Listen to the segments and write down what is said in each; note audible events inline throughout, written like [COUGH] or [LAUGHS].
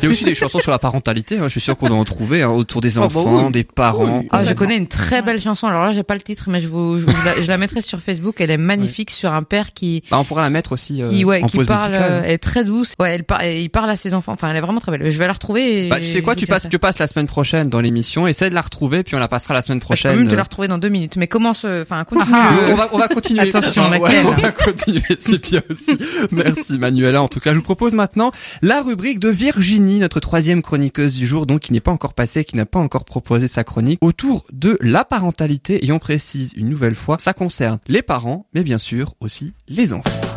Il y a aussi des chansons sur la parentalité. Hein. Je suis sûr qu'on en trouver hein, autour des Ah bah enfants, oui. des parents. Ah, je Complètement. connais une très belle chanson. Alors là, j'ai pas le titre, mais je vous, je, vous la, je la mettrai sur Facebook. Elle est magnifique sur un père qui, Bah, on pourra la mettre aussi euh, qui, ouais, en qui pause parle. musicale. euh, Elle est très douce. Ouais, elle parle, il parle à ses enfants. Enfin, elle est vraiment très belle. Je vais la retrouver. Et Bah, tu sais quoi, je tu passes, tu passes la semaine prochaine dans l'émission, essaie de la retrouver, puis on la passera la semaine Bah, Je peux prochaine. même te la retrouver dans deux minutes. Mais comment se, enfin, continue. Ah, on va, on va continuer. Attention, Ouais, laquelle on va continuer, c'est bien aussi. Merci Manuela. En tout cas, je vous propose maintenant la rubrique de Virginie, notre troisième chroniqueuse du jour, donc qui n'est pas encore passée, qui n'a pas encore proposé sa chronique, autour de la parentalité. Et on précise une nouvelle fois, ça concerne les parents, mais bien sûr aussi les enfants.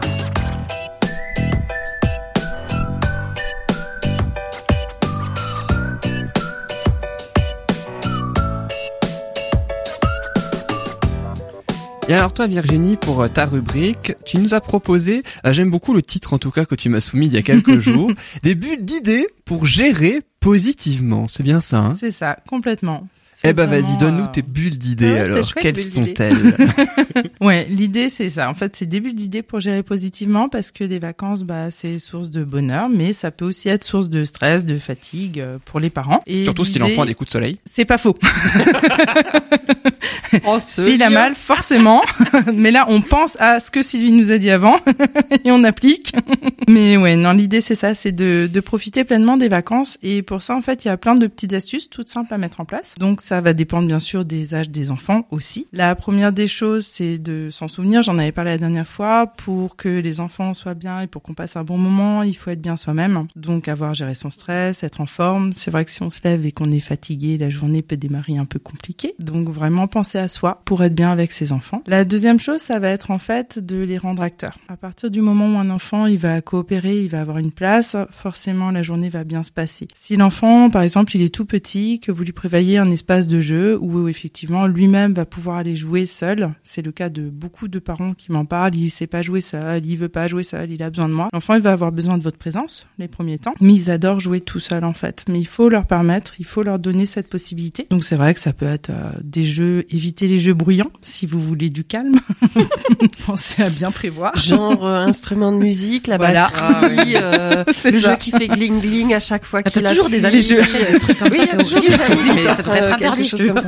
Et alors toi Virginie, pour euh, ta rubrique, tu nous as proposé, euh, j'aime beaucoup le titre en tout cas que tu m'as soumis il y a quelques [LAUGHS] jours, des bulles d'idées pour gérer positivement. C'est bien ça, hein? C'est ça, complètement. Eh ben vas-y, donne-nous euh, tes bulles d'idées ouais, alors. chouette, Quelles bulles sont-elles [LAUGHS] Ouais, l'idée c'est ça. En fait, c'est début d'idée pour gérer positivement parce que les vacances, bah, c'est source de bonheur, mais ça peut aussi être source de stress, de fatigue euh, pour les parents. Et Surtout si l'enfant a des coups de soleil. C'est pas faux. [LAUGHS] [LAUGHS] Oh, S'il a mal, forcément. [LAUGHS] Mais là, on pense à ce que Sylvie nous a dit avant [LAUGHS] et on applique. Mais ouais, non, l'idée c'est ça, c'est de, de profiter pleinement des vacances. Et pour ça, en fait, il y a plein de petites astuces toutes simples à mettre en place. Donc ça va dépendre bien sûr des âges des enfants aussi. La première des choses, c'est de s'en souvenir. J'en avais parlé la dernière fois. Pour que les enfants soient bien et pour qu'on passe un bon moment, il faut être bien soi-même. Donc avoir géré son stress, être en forme. C'est vrai que si on se lève et qu'on est fatigué, la journée peut démarrer un peu compliquée. Donc vraiment penser à soi pour être bien avec ses enfants. La deuxième chose, ça va être en fait de les rendre acteurs. À partir du moment où un enfant, il va coopérer, il va avoir une place, forcément la journée va bien se passer. Si l'enfant, par exemple, il est tout petit, que vous lui prévoyez un espace de jeu où effectivement lui-même va pouvoir aller jouer seul, c'est le cas de beaucoup de parents qui m'en parlent, il sait pas jouer seul, il veut pas jouer seul, il a besoin de moi. L'enfant, il va avoir besoin de votre présence les premiers temps, mais ils adorent jouer tout seul en fait. Mais il faut leur permettre, il faut leur donner cette possibilité. Donc c'est vrai que ça peut être euh, des jeux, éviter les jeux bruyants si vous voulez du calme. [LAUGHS] Pensez à bien prévoir. Genre euh, instrument de musique, la Voilà. batterie, euh, [LAUGHS] C'est le ça. jeu qui fait gling gling à chaque fois Ah, qu'il T'as toujours appuie. des amis qui achètent des trucs comme Oui, ça, il y a c'est toujours horrible. des amis qui Mais ça sortent, devrait être euh, quelque interdit. chose comme ça.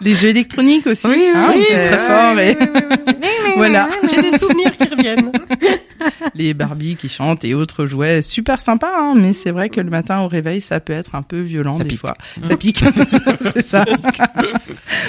Les jeux électroniques aussi. Oui, oui, hein, oui, c'est très fort. [LAUGHS] voilà. J'ai des souvenirs qui reviennent. [LAUGHS] les Barbie qui chantent et autres jouets, super sympa, hein, mais c'est vrai que le matin au réveil, ça peut être un peu violent Ça des pique. fois. Ça pique, [LAUGHS] [LAUGHS] c'est ça.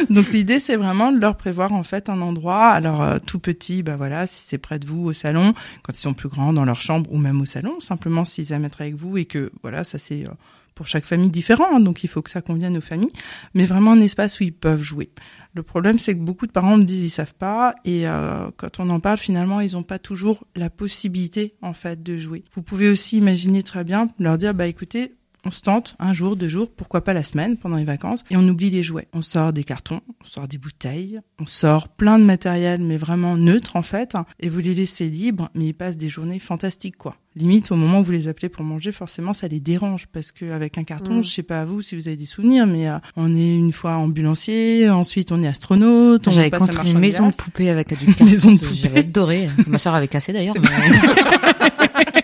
Donc l'idée, c'est vraiment de leur prévoir en fait un endroit. Alors euh, tout petit, bah voilà, si c'est près de vous au salon, quand ils sont plus grands dans leur chambre ou même au salon, simplement s'ils aiment être avec vous et que voilà, ça c'est euh, pour chaque famille différent, hein, donc il faut que ça convienne aux familles, mais vraiment un espace où ils peuvent jouer. Le problème, c'est que beaucoup de parents me disent ils savent pas, et euh, quand on en parle, finalement, ils n'ont pas toujours la possibilité en fait de jouer. Vous pouvez aussi imaginer très bien leur dire bah écoutez, on se tente un jour, deux jours, pourquoi pas la semaine pendant les vacances, et on oublie les jouets. On sort des cartons, on sort des bouteilles, on sort plein de matériel, mais vraiment neutre en fait, et vous les laissez libres, mais ils passent des journées fantastiques quoi. Limite, au moment où vous les appelez pour manger, forcément, ça les dérange parce que avec un carton, Mm. je sais pas à vous si vous avez des souvenirs, mais euh, on est une fois ambulancier, ensuite on est astronaute, on J'avais construit une maison de poupée avec du [LAUGHS] carton. Maison de poupée. J'avais adoré. Ma soeur avait cassé d'ailleurs. mais- [LAUGHS]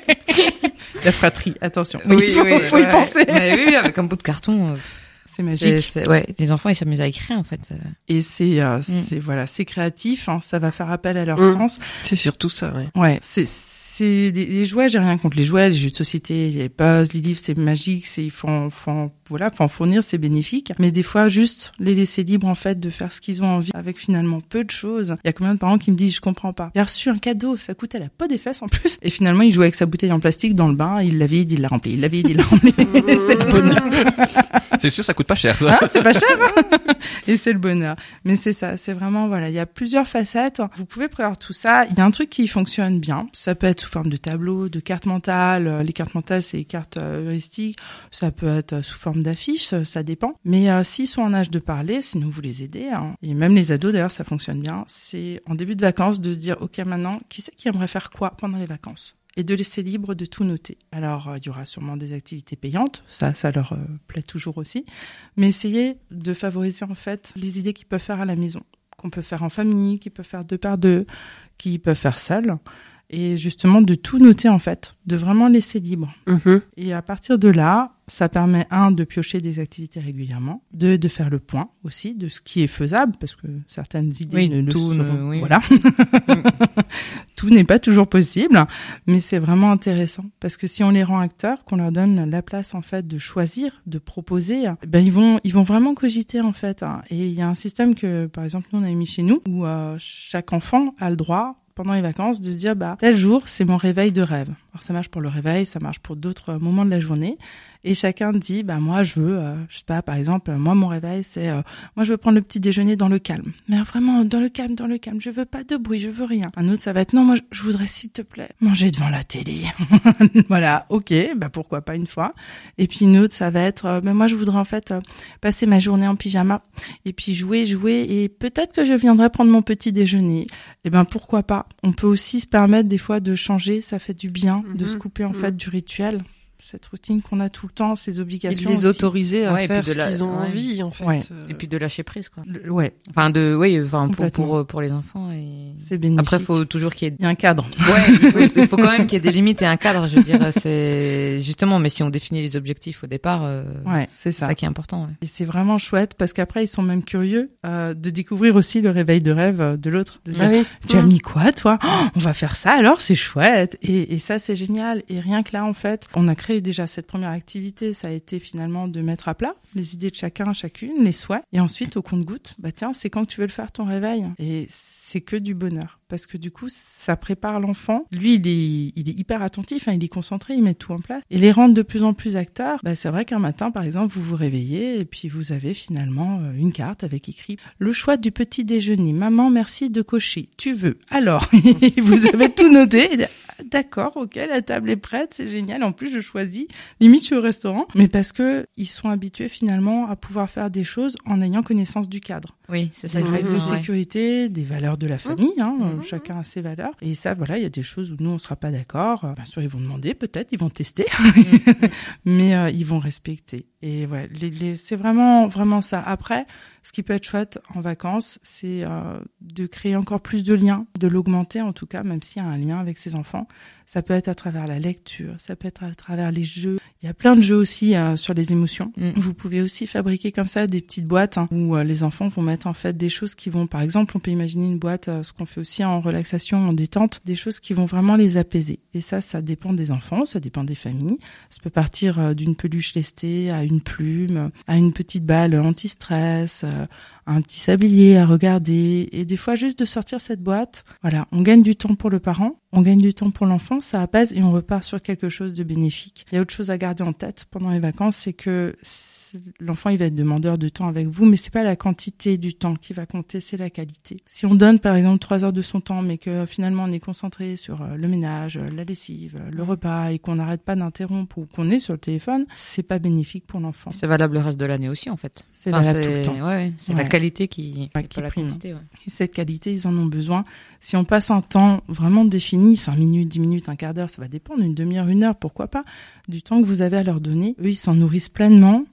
La fratrie, attention. Oui, il faut, oui, faut y penser. Mais oui, avec un bout de carton. euh, [LAUGHS] C'est magique. ouais, les enfants ils s'amusent à écrire en fait. euh. Et c'est, euh, c'est voilà, c'est créatif. hein, ça va faire appel à leur Mm. sens. C'est surtout ça, ouais. Ouais, c'est c'est les, les jouets, j'ai rien contre les jouets, les jeux de société, les puzzles, les livres, c'est magique, c'est il faut en, faut en- voilà, faut en fournir, c'est bénéfique. Mais des fois, juste les laisser libres en fait de faire ce qu'ils ont envie avec finalement peu de choses. Il y a combien de parents qui me disent je comprends pas. Il a reçu un cadeau, ça coûtait la peau des fesses en plus. Et finalement, il jouait avec sa bouteille en plastique dans le bain, il l'a vide, il l'a rempli, il l'a vide, il l'a rempli. [LAUGHS] c'est le bonheur. C'est sûr, ça coûte pas cher ça. Hein, c'est pas cher. hein [LAUGHS] et c'est le bonheur. Mais c'est ça, c'est vraiment voilà, il y a plusieurs facettes. Vous pouvez prévoir tout ça. Il y a un truc qui fonctionne bien. Ça peut être sous forme de tableau, de cartes mentales. Euh, Les cartes mentales, c'est les cartes euh, heuristiques. Ça peut être euh, sous forme d'affiches, ça dépend. Mais euh, s'ils sont en âge de parler, sinon vous les aidez. hein. Et même les ados, d'ailleurs, ça fonctionne bien. C'est en début de vacances de se dire, ok, maintenant, qui c'est qui aimerait faire quoi pendant les vacances? Et de laisser libre de tout noter. Alors, euh, il y aura sûrement des activités payantes, ça, ça leur euh, plaît toujours aussi, mais essayez de favoriser en fait les idées qu'ils peuvent faire à la maison, qu'on peut faire en famille, qu'ils peuvent faire deux par deux, qu'ils peuvent faire seuls. et justement de tout noter en fait, de vraiment laisser libre. Mhm. Et à partir de là, ça permet un de piocher des activités régulièrement, deux de faire le point aussi de ce qui est faisable parce que certaines idées Oui, ne le tout ne- oui. voilà. [LAUGHS] tout n'est pas toujours possible, mais c'est vraiment intéressant parce que si on les rend acteurs, qu'on leur donne la place en fait de choisir, de proposer, ben ils vont ils vont vraiment cogiter en fait. hein. Et il y a un système que par exemple nous on a mis chez nous où euh, chaque enfant a le droit pendant les vacances de se dire bah tel jour c'est mon réveil de rêve. Alors ça marche pour le réveil, ça marche pour d'autres moments de la journée et chacun dit bah moi je veux euh, je sais pas par exemple moi mon réveil c'est euh, moi je veux prendre le petit déjeuner dans le calme. Mais vraiment dans le calme dans le calme, je veux pas de bruit, je veux rien. Un autre ça va être non moi je- voudrais s'il te plaît manger devant la télé. [LAUGHS] voilà, OK, bah pourquoi pas une fois. Et puis une autre ça va être euh, ben moi je voudrais en fait euh, passer ma journée en pyjama et puis jouer jouer et peut-être que je viendrai prendre mon petit déjeuner. Eh ben pourquoi pas On peut aussi se permettre des fois de changer, ça fait du bien de Mhm. se couper en Mhm. fait du rituel, cette routine qu'on a tout le temps, ces Et de obligations. les aussi. autoriser à Ouais, faire de ce la- qu'ils ont ouais. envie, en fait. Ouais. Euh, Et puis de lâcher prise, quoi. Le- Ouais, Enfin, de, oui, enfin, pour, pour, pour les enfants et... c'est bénéfique. Après, faut toujours qu'il y ait il y a un cadre. Ouais, il faut, il faut quand même qu'il y ait des [LAUGHS] limites et un cadre. Je veux dire, c'est justement. Mais si on définit les objectifs au départ, euh, Ouais, c'est ça. ça qui est important. Ouais. Et c'est vraiment chouette parce qu'après ils sont même curieux euh, de découvrir aussi le réveil de rêve de l'autre. De dire, Ah oui. Tu as mis quoi, toi? Oh, On va faire ça alors, c'est chouette. Et, et ça, c'est génial. Et rien que là, en fait, on a créé déjà cette première activité. Ça a été finalement de mettre à plat les idées de chacun, chacune, les souhaits. Et ensuite, au compte-goutte, bah tiens, c'est quand tu veux le faire ton réveil. Et c'est que du bonheur. Parce que du coup, ça prépare l'enfant. Lui, il est, hyper attentif, hein, il est concentré, il met tout en place. Et les rendre de plus en plus acteurs, bah, c'est vrai qu'un matin, par exemple, vous vous réveillez et puis vous avez finalement euh, une carte avec écrit le choix du petit déjeuner. Maman, merci de cocher. Tu veux. Alors, [LAUGHS] vous avez tout noté. D'accord, ok, la table est prête, c'est génial. En plus, je choisis. Limite, je suis au restaurant. Mais parce que ils sont habitués finalement à pouvoir faire des choses en ayant connaissance du cadre Oui, c'est ça. des règles de ouais. sécurité, des valeurs de la famille. Hein, Mhm. Chacun a ses valeurs. Et ça, voilà, il y a des choses où nous, on sera pas d'accord. Bien sûr, ils vont demander, peut-être, ils vont tester, [LAUGHS] mais euh, ils vont respecter. Et ouais, les, les- c'est vraiment, vraiment ça. Après, ce qui peut être chouette en vacances, c'est euh, de créer encore plus de liens, de l'augmenter en tout cas, même s'il y a un lien avec ses enfants. Ça peut être à travers la lecture, ça peut être à travers les jeux. Il y a plein de jeux aussi euh, sur les émotions. Mm. Vous pouvez aussi fabriquer comme ça des petites boîtes hein, où euh, les enfants vont mettre en fait des choses qui vont, par exemple, on peut imaginer une boîte, euh, ce qu'on fait aussi en relaxation, en détente, des choses qui vont vraiment les apaiser. Et ça, ça dépend des enfants, ça dépend des familles. Ça peut partir euh, d'une peluche lestée à une plume, à une petite balle anti-stress, euh, un petit sablier à regarder. Et des fois, juste de sortir cette boîte, voilà, on gagne du temps pour le parent, on gagne du temps pour l'enfant, ça apaise et on repart sur quelque chose de bénéfique. Il y a autre chose à garder en tête pendant les vacances, c'est que l'enfant il va être demandeur de temps avec vous, mais c'est pas la quantité du temps qui va compter, c'est la qualité. Si on donne par exemple trois heures de son temps, mais que finalement on est concentré sur euh, le ménage, euh, la lessive, euh, le repas et qu'on n'arrête pas d'interrompre ou qu'on est sur le téléphone, c'est pas bénéfique pour l'enfant. C'est valable le reste de l'année aussi, en fait. C'est Enfin, valable tout le temps. Ouais, ouais, c'est Ouais. la qualité qui, qui pas la quantité. Et cette qualité, ils en ont besoin. Si on passe un temps vraiment défini, 5 minutes, 10 minutes, un quart d'heure, ça va dépendre, une demi-heure, une heure, pourquoi pas, du temps que vous avez à leur donner, eux, ils s'en nourrissent pleinement.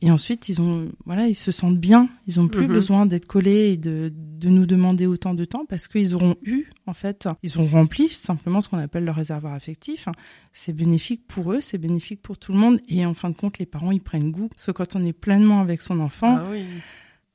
Et ensuite, ils ont, voilà, ils se sentent bien. Ils ont plus Mhm. besoin d'être collés et de, de nous demander autant de temps parce qu'ils auront eu, en fait, ils ont rempli simplement ce qu'on appelle leur réservoir affectif. C'est bénéfique pour eux, c'est bénéfique pour tout le monde. Et en fin de compte, les parents, ils prennent goût. Parce que quand on est pleinement avec son enfant, Ah oui.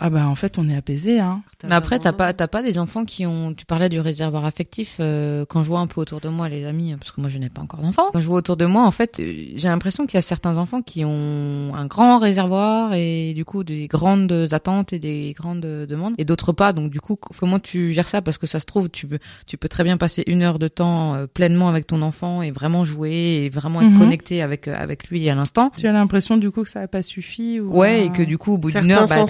Ah bah, en fait, on est apaisé, hein. Mais après, t'as pas, t'as pas des enfants qui ont. Tu parlais du réservoir affectif. euh, quand je vois un peu autour de moi, les amis, parce que moi, je n'ai pas encore d'enfants. Quand je vois autour de moi, en fait, euh, j'ai l'impression qu'il y a certains enfants qui ont un grand réservoir et du coup des grandes attentes et des grandes demandes, et d'autres pas. Donc du coup, comment tu gères ça Parce que ça se trouve, tu peux, tu peux très bien passer une heure de temps euh, pleinement avec ton enfant et vraiment jouer et vraiment être Mhm. connecté avec avec lui à l'instant. Tu as l'impression, du coup, que ça n'a pas suffi ou Ouais, euh, et que du coup, au bout d'une heure, bah,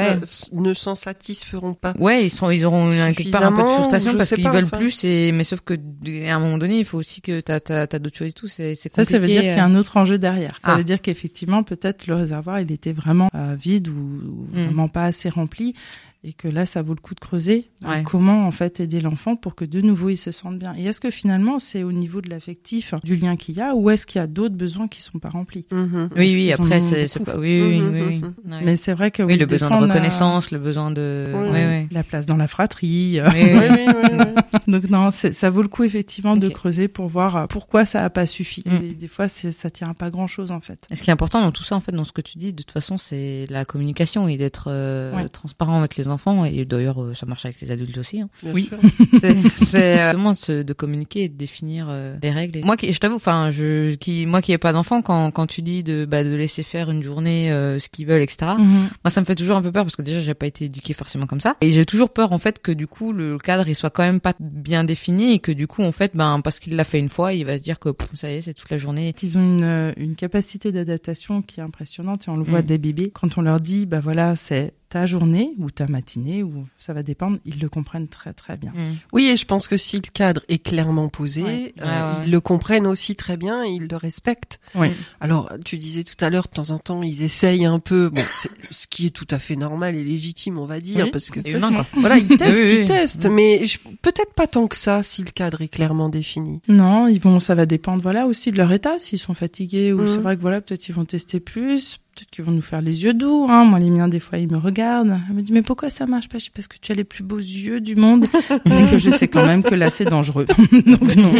ouais. ne s'en satisferont pas. Ouais, ils seront, ils auront un- quelque part un peu de frustration parce qu'ils veulent enfin. plus et, mais sauf que, à un moment donné, il faut aussi que t'as, t'as, t'as d'autres choses et tout, c'est, c'est Ça, compliqué. ça veut dire qu'il y a euh. un autre enjeu derrière. Ça Ah. veut dire qu'effectivement, peut-être le réservoir, il était vraiment euh, vide ou, ou Mm. vraiment pas assez rempli. et que là, ça vaut le coup de creuser. Ouais. Comment en fait aider l'enfant pour que de nouveau il se sente bien. Et est-ce que finalement c'est au niveau de l'affectif, du lien qu'il y a, ou est-ce qu'il y a d'autres besoins qui sont pas remplis? Mhm. Oui, oui, après, c'est pas. Oui, oui, oui. oui. mhm. Ouais. Mais c'est vrai que Oui, oui, le besoin de a reconnaissance, le besoin de. Oui, Ouais, ouais. La place dans la fratrie. Oui, oui, oui, oui. [LAUGHS] Donc non, ça vaut le coup effectivement de creuser pour voir euh, pourquoi ça a pas suffi. Mm. Et des fois, ça tient à pas grand chose en fait. Et ce qui est important dans tout ça, en fait, dans ce que tu dis, de toute façon, c'est la communication et d'être euh, Ouais. transparent avec les enfants. Et d'ailleurs, euh, ça marche avec les adultes aussi. Hein. Oui. [LAUGHS] [LAUGHS] c'est euh, vraiment de, communiquer et de définir euh, des règles. Et moi, qui, je t'avoue, enfin, je, qui, moi qui ai pas d'enfant, quand quand tu dis de bah, de laisser faire une journée euh, ce qu'ils veulent, etc. Mhm. Moi, ça me fait toujours un peu peur parce que déjà, j'ai pas été éduquée forcément comme ça. Et j'ai toujours peur, en fait, que du coup, le cadre, il soit quand même pas bien défini et que du coup, en fait, ben, parce qu'il l'a fait une fois, il va se dire que pff, ça y est, c'est toute la journée. Ils ont une, euh, une capacité d'adaptation qui est impressionnante et on le voit Mm. des bébés. Quand on leur dit, bah voilà, c'est ta journée ou ta matinée ou ça va dépendre, ils le comprennent très très bien. Mm. Oui, et je pense que si le cadre est clairement posé, Ouais. euh, Ouais, ouais. ils le comprennent aussi très bien, et ils le respectent. Ouais. Alors, tu disais tout à l'heure, de temps en temps, ils essayent un peu, bon, [COUGHS] ce qui est tout à fait normal et légitime, on va dire, Oui, parce que humain, quoi. [LAUGHS] voilà, ils testent, Oui, oui, ils oui. testent, mais je- peut-être pas tant que ça si le cadre est clairement défini. Non, ils vont, ça va dépendre, voilà, aussi de leur état, s'ils sont fatigués ou c'est vrai que voilà, peut-être ils vont tester plus, peut-être qu'ils vont nous faire les yeux doux, hein. Moi, les miens, des fois, ils me regardent. Elle me dit, mais pourquoi ça marche pas? Je dis, parce que tu as les plus beaux yeux du monde. [LAUGHS] mais que je sais quand même que là, c'est dangereux. [LAUGHS] Donc non.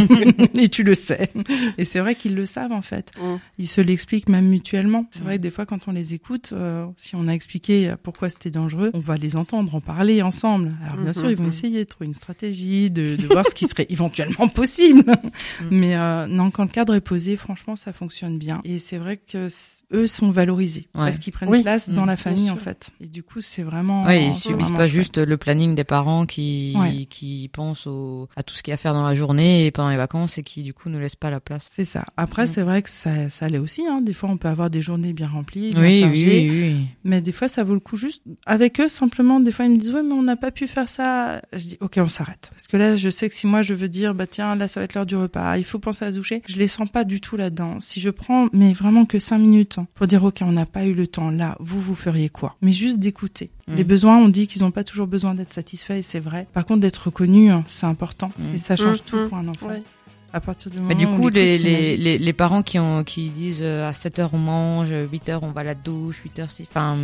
Et tu le sais. Et c'est vrai qu'ils le savent, en fait. Mhm. Ils se l'expliquent même mutuellement. C'est Mm. vrai que des fois, quand on les écoute, euh, si on a expliqué pourquoi c'était dangereux, on va les entendre, en parler ensemble. Alors bien Mhm, sûr, ils vont mhm. essayer de trouver une stratégie, de, de voir ce qui serait [LAUGHS] éventuellement possible. Mais euh, non, quand le cadre est posé, franchement, ça fonctionne bien. Et c'est vrai que eux sont valorisés Ouais. parce qu'ils prennent Oui. place dans Mm. la famille en fait. Et du coup, c'est vraiment. Ouais, ils subissent pas chouette. juste le planning des parents qui Ouais. qui pensent au, à tout ce qu'il y a à faire dans la journée et pendant les vacances et qui du coup ne laissent pas la place. C'est ça. Après, Mm. c'est vrai que ça, ça allait aussi. Hein. Des fois, on peut avoir des journées bien remplies, bien Oui, oui, chargées. oui, oui. Mais des fois, ça vaut le coup juste avec eux, simplement. Des fois, ils me disent, ouais, mais on n'a pas pu faire ça. Je dis, ok, on s'arrête. Parce que là, je sais que si moi, je veux dire, bah, tiens, là, ça va être l'heure du repas. Il faut penser à se doucher. Je les sens pas du tout là-dedans. Si je prends, mais vraiment que cinq minutes hein, pour dire, ok, on n'a pas eu le temps. Là, vous, vous feriez quoi? Mais juste d'écouter. Mm. Les besoins, on dit qu'ils n'ont pas toujours besoin d'être satisfaits et c'est vrai. Par contre, d'être reconnus, hein, c'est important. Mm. Et ça change Mm, tout pour un enfant. ouais. À partir du moment Mais du où on coup, les, c'est les, les, les parents qui ont qui disent euh, à 7 heures on mange, 8 heures on va à la douche, 8 heures si, enfin,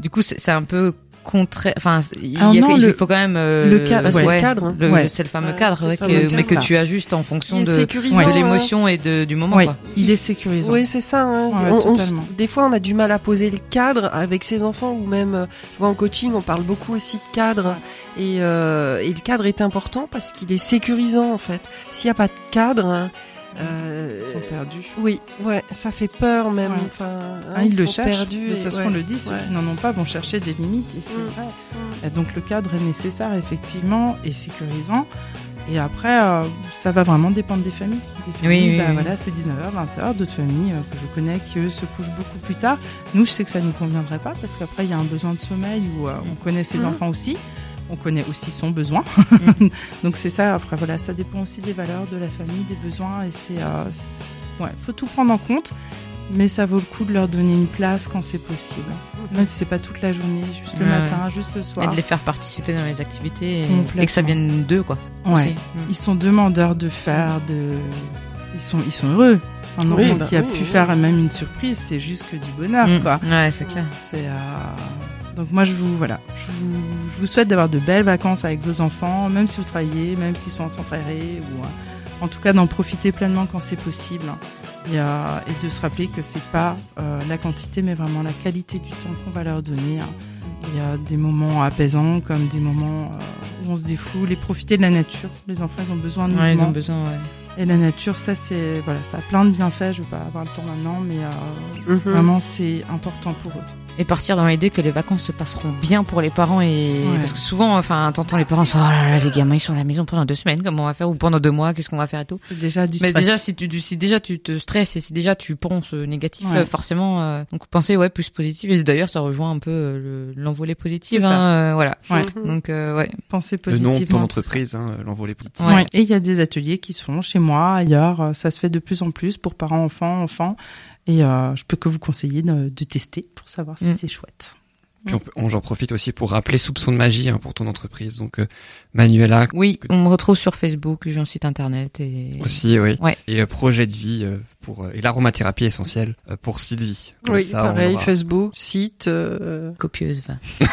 du coup c'est c'est un peu contraire. Enfin, il, y a Alors non, fait- il le- faut quand même euh, le cadre, Bah, c'est le ouais, cadre, hein. le- Ouais. c'est le fameux Ouais, cadre c'est ça, que- mais c'est que ça. tu ajustes en fonction de, l'émotion et de, du moment. Quoi. il est sécurisant. Oui, c'est ça. Hein. Ouais, On- on- totalement. des fois, on a du mal à poser le cadre avec ses enfants ou même, je vois en coaching, on parle beaucoup aussi de cadre. Et, euh, et le cadre est important parce qu'il est sécurisant en fait. S'il n'y a pas de cadre, hein, euh, Ils sont perdus. oui, ouais, ça fait peur même. Ouais. Enfin, hein, Ah, ils, le sont cherchent. perdus. de toute façon, ouais, on le dit, ceux ouais. qui n'en ont pas vont chercher des limites. Et c'est Mm. vrai. Et donc le cadre est nécessaire, effectivement, et sécurisant. Et après, euh, ça va vraiment dépendre des familles. Des familles, oui, bah, oui. voilà, c'est 19h, 20h. D'autres familles euh, que je connais qui, eux, se couchent beaucoup plus tard. Nous, je sais que ça ne nous conviendrait pas parce qu'après, il y a un besoin de sommeil où euh, on connaît ses enfants aussi. On connaît aussi son besoin. [LAUGHS] Mhm. Donc c'est ça. Après, voilà, ça dépend aussi des valeurs de la famille, des besoins. Et c'est... Euh, c'est- ouais, faut tout prendre en compte. Mais ça vaut le coup de leur donner une place quand c'est possible. Même si c'est pas toute la journée, juste le Ouais. matin, juste le Et soir. de les faire participer dans les activités et, et que ça vienne d'eux quoi. Ouais. Mm. Ils sont demandeurs de faire, de. Ils sont, ils sont heureux. Un Oui, enfant bah qui a oui, pu oui. faire même une surprise, c'est juste que du bonheur, Mm. quoi. Ouais, c'est clair. C'est. euh, Donc moi, je vous voilà, je vous, je vous souhaite d'avoir de belles vacances avec vos enfants, même si vous travaillez, même s'ils sont en centre aéré, ou euh, en tout cas d'en profiter pleinement quand c'est possible. Et, euh, et de se rappeler que c'est pas euh, la quantité, mais vraiment la qualité du temps qu'on va leur donner. hein. Il y a des moments apaisants comme des moments euh, où on se défoule et profiter de la nature. Les enfants, ils ont besoin de Ouais, ils ont besoin. Ouais. Et la nature, ça, c'est voilà, ça a plein de bienfaits. Je vais pas avoir le temps maintenant, mais euh, Mhm. vraiment, c'est important pour eux. Et partir dans l'idée que les vacances se passeront bien pour les parents et Ouais. parce que souvent, enfin, t'entends les parents, oh là là, les gamins ils sont à la maison pendant deux semaines, comment on va faire ou pendant deux mois, qu'est-ce qu'on va faire et tout. C'est déjà du Mais stress. déjà, si tu, si déjà tu te stresses et si déjà tu penses euh, négatif, Ouais. euh, forcément, euh, donc penser ouais plus positif. Et d'ailleurs, ça rejoint un peu euh, le- l'envolée positive, C'est ça. hein, euh, voilà. Ouais. Mhm. Donc euh, ouais. penser Le nom de ton positivement. entreprise, hein, l'envolée positive. Ouais. Ouais. Et il y a des ateliers qui se font chez moi, ailleurs. Ça se fait de plus en plus pour parents, enfants, enfants. Et euh, je peux que vous conseiller de, de tester pour savoir si Mm. c'est chouette. Puis on peut- on- j'en profite aussi pour rappeler Soupçon de magie hein, pour ton entreprise. Donc euh, Manuela Oui, on me retrouve sur Facebook, j'ai un site internet et aussi, oui. Ouais. Et euh, projet de vie euh, pour euh, et l'aromathérapie essentielle euh, pour Sylvie. Comme Oui, ça, on pareil, aura- Facebook, site. Euh... copieuse. va. [LAUGHS]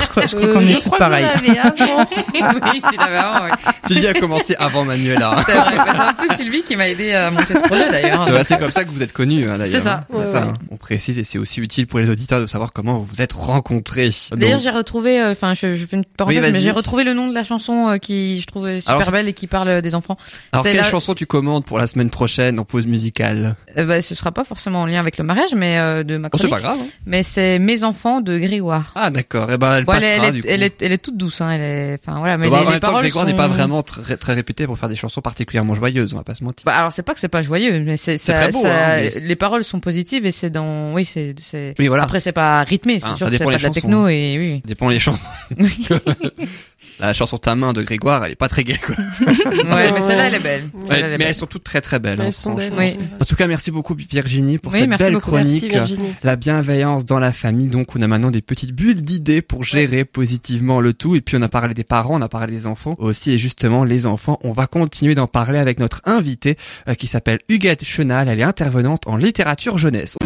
Je crois, je crois qu'on est l'avait avant. [LAUGHS] oui, tu l'avais avant, ouais. Sylvie a commencé avant Manuela. [LAUGHS] C'est vrai, c'est un peu Sylvie qui m'a aidé à monter ce projet d'ailleurs. Ouais, c'est comme ça que vous êtes connus, hein, d'ailleurs. C'est ça. hein. Ouais, ça. ouais. hein. On précise et c'est aussi utile pour les auditeurs de savoir comment vous vous êtes rencontrés. D'ailleurs, j'ai retrouvé, euh, enfin, je, je fais une parenthèse, Oui, mais j'ai retrouvé le nom de la chanson euh, qui je trouvais super Alors, belle et qui parle euh, des enfants. alors quelle la- chanson tu commandes pour la semaine prochaine en pause musicale Euh, bah, ce sera pas forcément en lien avec le mariage, mais de ma Oh, c'est pas grave. hein. mais c'est Mes enfants de Grégoire. Ah d'accord. Eh ben elle Bon, elle, est- passera elle, du est, coup. elle, est, elle est toute douce, hein. Elle est, enfin voilà, mais Bah, les, en les même temps, paroles Grégoire sont... n'est pas vraiment très, très réputé pour faire des chansons particulièrement joyeuses, on va pas se mentir. Bah, alors c'est pas que c'est pas joyeux, mais c'est ça- très beau, ça- hein, mais- les paroles sont positives et c'est dans, oui, c'est. Oui voilà. Après c'est pas rythmé, c'est Ah, sûr ça que dépend pas les de la chansons, techno hein. et oui. Ça dépend les chansons. [LAUGHS] la chanson Ta main de Grégoire, elle est pas très gaie quoi. [LAUGHS] ouais, mais celle-là elle est belle. Ouais, Celle-là, elle est mais belle. elles sont toutes très très belles. Mais hein, elles sont belles. franchement. Oui. En tout cas, merci beaucoup Virginie pour Oui, cette merci belle beaucoup. chronique. Merci Virginie. la bienveillance dans la famille. Donc, on a maintenant des petites bulles d'idées pour gérer positivement le tout. Et puis, on a parlé des parents, on a parlé des enfants aussi. Et justement, les enfants, on va continuer d'en parler avec notre invitée euh, qui s'appelle Huguette Chenal. Elle est intervenante en littérature jeunesse.